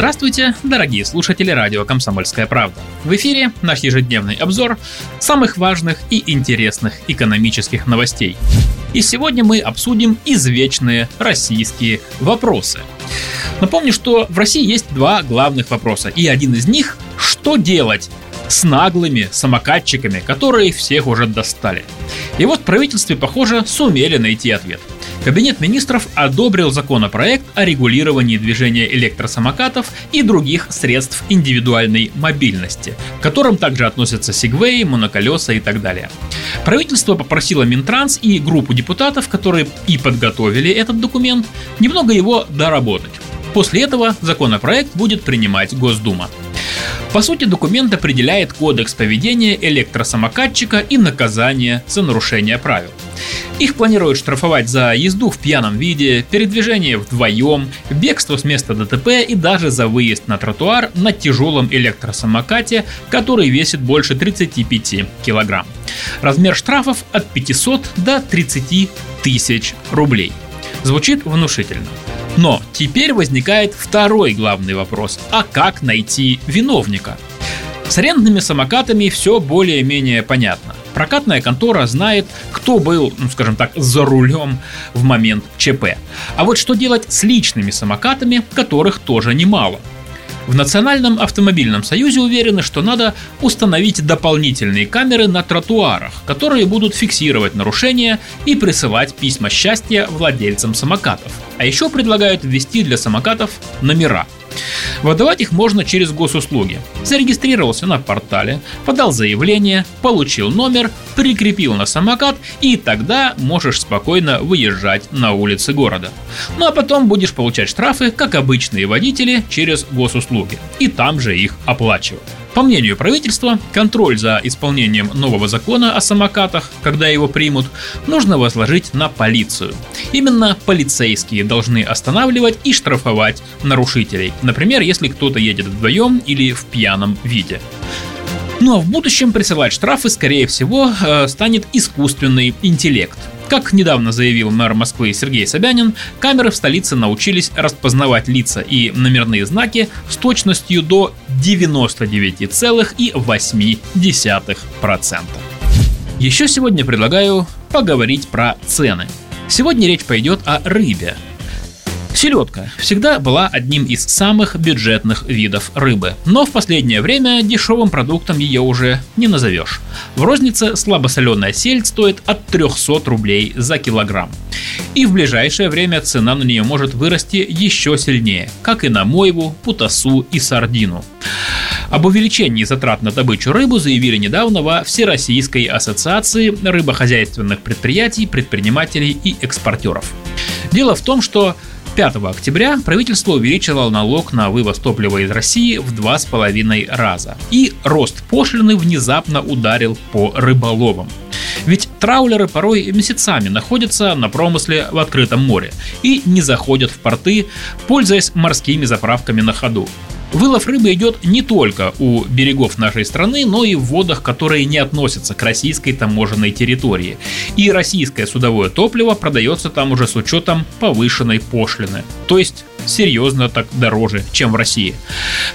Здравствуйте, дорогие слушатели радио «Комсомольская правда». В эфире наш ежедневный обзор самых важных и интересных экономических новостей. И сегодня мы обсудим извечные российские вопросы. Напомню, что в России есть два главных вопроса, и один из них – что делать с наглыми самокатчиками, которые всех уже достали. И вот в правительстве, похоже, сумели найти ответ – Кабинет министров одобрил законопроект о регулировании движения электросамокатов и других средств индивидуальной мобильности, к которым также относятся сегвей, моноколеса и так далее. Правительство попросило Минтранс и группу депутатов, которые и подготовили этот документ, немного его доработать. После этого законопроект будет принимать Госдума. По сути, документ определяет кодекс поведения электросамокатчика и наказание за нарушение правил. Их планируют штрафовать за езду в пьяном виде, передвижение вдвоем, бегство с места ДТП и даже за выезд на тротуар на тяжелом электросамокате, который весит больше 35 килограмм. Размер штрафов от 500 до 30 тысяч рублей. Звучит внушительно. Но теперь возникает второй главный вопрос. А как найти виновника? С арендными самокатами все более-менее понятно. Прокатная контора знает, кто был, ну скажем так, за рулем в момент ЧП. А вот что делать с личными самокатами, которых тоже немало? В Национальном автомобильном союзе уверены, что надо установить дополнительные камеры на тротуарах, которые будут фиксировать нарушения и присылать письма счастья владельцам самокатов. А еще предлагают ввести для самокатов номера – Выдавать их можно через госуслуги. Зарегистрировался на портале, подал заявление, получил номер, прикрепил на самокат и тогда можешь спокойно выезжать на улицы города. Ну а потом будешь получать штрафы, как обычные водители, через госуслуги. И там же их оплачивать. По мнению правительства, контроль за исполнением нового закона о самокатах, когда его примут, нужно возложить на полицию. Именно полицейские должны останавливать и штрафовать нарушителей, например, если кто-то едет вдвоем или в пьяном виде. Ну а в будущем присылать штрафы, скорее всего, э, станет искусственный интеллект – как недавно заявил мэр Москвы Сергей Собянин, камеры в столице научились распознавать лица и номерные знаки с точностью до 99,8%. Еще сегодня предлагаю поговорить про цены. Сегодня речь пойдет о рыбе – Селедка всегда была одним из самых бюджетных видов рыбы, но в последнее время дешевым продуктом ее уже не назовешь. В рознице слабосоленая сельдь стоит от 300 рублей за килограмм. И в ближайшее время цена на нее может вырасти еще сильнее, как и на мойву, путасу и сардину. Об увеличении затрат на добычу рыбы заявили недавно во Всероссийской ассоциации рыбохозяйственных предприятий, предпринимателей и экспортеров. Дело в том, что 5 октября правительство увеличило налог на вывоз топлива из России в два с половиной раза. И рост пошлины внезапно ударил по рыболовам. Ведь траулеры порой месяцами находятся на промысле в открытом море и не заходят в порты, пользуясь морскими заправками на ходу. Вылов рыбы идет не только у берегов нашей страны, но и в водах, которые не относятся к российской таможенной территории. И российское судовое топливо продается там уже с учетом повышенной пошлины. То есть серьезно так дороже, чем в России.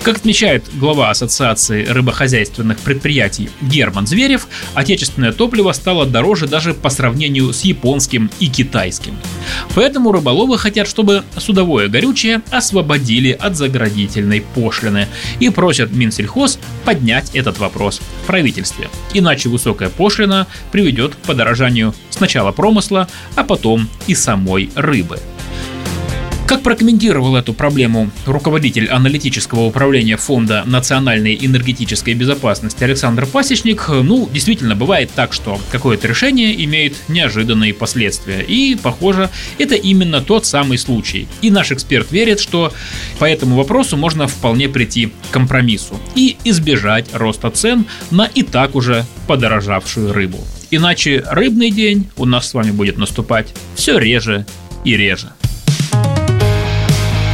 Как отмечает глава Ассоциации рыбохозяйственных предприятий Герман Зверев, отечественное топливо стало дороже даже по сравнению с японским и китайским. Поэтому рыболовы хотят, чтобы судовое горючее освободили от заградительной пошлины и просят Минсельхоз поднять этот вопрос в правительстве. Иначе высокая пошлина приведет к подорожанию сначала промысла, а потом и самой рыбы. Как прокомментировал эту проблему руководитель аналитического управления Фонда национальной энергетической безопасности Александр Пасечник, ну, действительно бывает так, что какое-то решение имеет неожиданные последствия. И, похоже, это именно тот самый случай. И наш эксперт верит, что по этому вопросу можно вполне прийти к компромиссу и избежать роста цен на и так уже подорожавшую рыбу. Иначе рыбный день у нас с вами будет наступать все реже и реже.